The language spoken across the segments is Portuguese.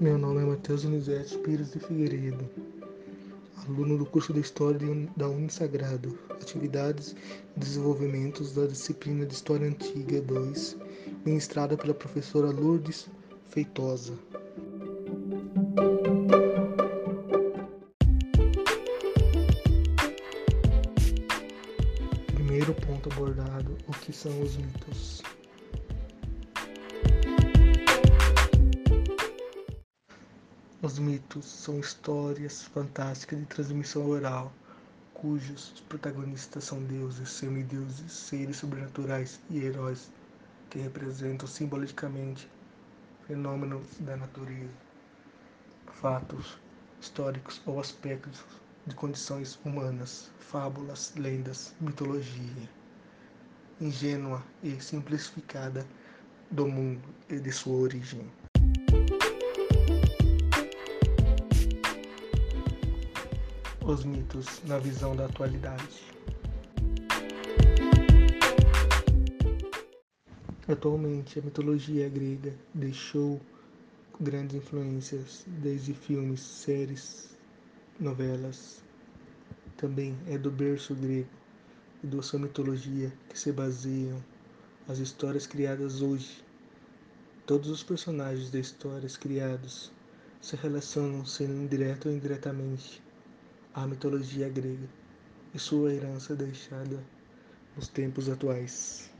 Meu nome é Matheus Donizete Pires de Figueiredo, aluno do curso de História da Unisagrado, Atividades e Desenvolvimentos da disciplina de História Antiga 2, ministrada pela professora Lourdes Feitosa. Primeiro ponto abordado: o que são os mitos? Os mitos são histórias fantásticas de transmissão oral, cujos protagonistas são deuses, semideuses, seres sobrenaturais e heróis que representam simbolicamente fenômenos da natureza, fatos históricos ou aspectos de condições humanas, fábulas, lendas, mitologia, ingênua e simplificada do mundo e de sua origem. Os mitos na visão da atualidade. Atualmente, a mitologia grega deixou grandes influências, desde filmes, séries, novelas. Também é do berço grego e da sua mitologia que se baseiam as histórias criadas hoje. Todos os personagens de histórias criados se relacionam, sendo indireto ou indiretamente, à mitologia grega e sua herança deixada nos tempos atuais.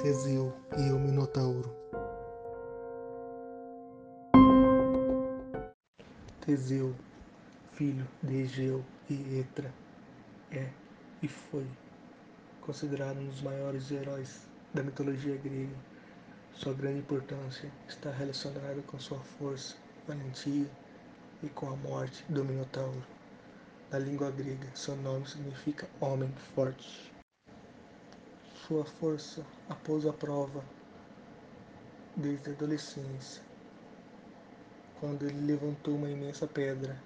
Teseu e o Minotauro. Teseu, filho de Egeu e Etra, é e foi considerado um dos maiores heróis da mitologia grega. Sua grande importância está relacionada com sua força, valentia e com a morte do Minotauro. Na língua grega, seu nome significa homem forte. Sua força a pôs à prova desde a adolescência, quando ele levantou uma imensa pedra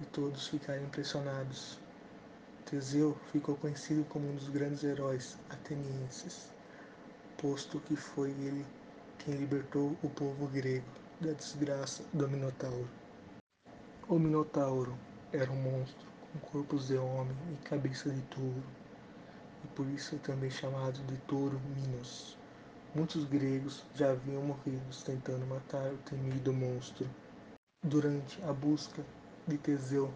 e todos ficaram impressionados. Teseu ficou conhecido como um dos grandes heróis atenienses, posto que foi ele quem libertou o povo grego da desgraça do Minotauro. O Minotauro era um monstro com corpos de homem e cabeça de touro, e por isso é também chamado de touro Minos. Muitos gregos já haviam morrido tentando matar o temido monstro. Durante a busca de Teseu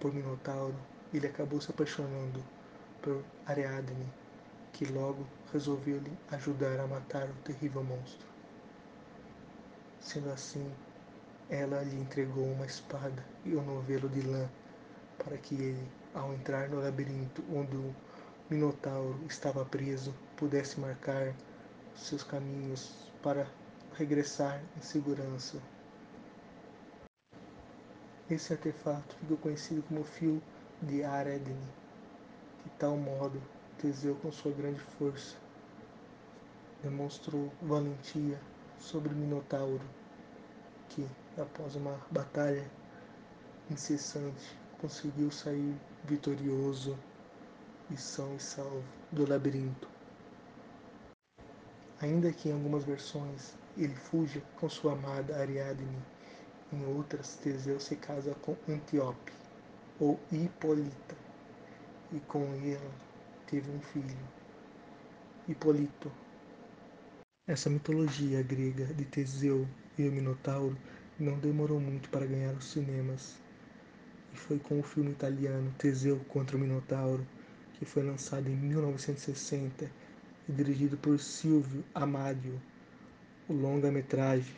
por Minotauro, ele acabou se apaixonando por Ariadne, que logo resolveu lhe ajudar a matar o terrível monstro. Sendo assim, ela lhe entregou uma espada e um novelo de lã para que ele, ao entrar no labirinto onde o Minotauro estava preso, pudesse marcar seus caminhos para regressar em segurança. Esse artefato ficou conhecido como fio de Aredne. De tal modo, Teseu, com sua grande força, demonstrou valentia sobre Minotauro, que, após uma batalha incessante, conseguiu sair vitorioso e são e salvo do labirinto. Ainda que em algumas versões ele fuja com sua amada Ariadne, em outras Teseu se casa com Antíope ou Hipólita, e com ela teve um filho, Hipólito. Essa mitologia grega de Teseu e o Minotauro não demorou muito para ganhar os cinemas, e foi com o filme italiano Teseu contra o Minotauro, que foi lançado em 1960 e dirigido por Silvio Amadio, o longa-metragem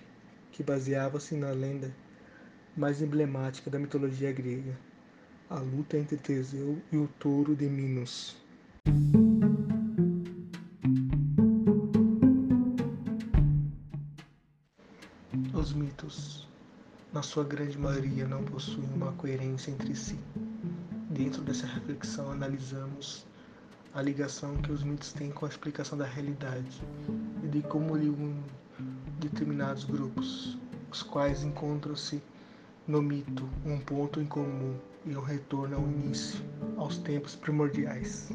que baseava-se na lenda mais emblemática da mitologia grega, a luta entre Teseu e o touro de Minos. Os mitos, na sua grande maioria, não possuem uma coerência entre si. Dentro dessa reflexão, analisamos a ligação que os mitos têm com a explicação da realidade e de como ligam determinados grupos, os quais encontram-se no mito um ponto em comum e um retorno ao início, aos tempos primordiais.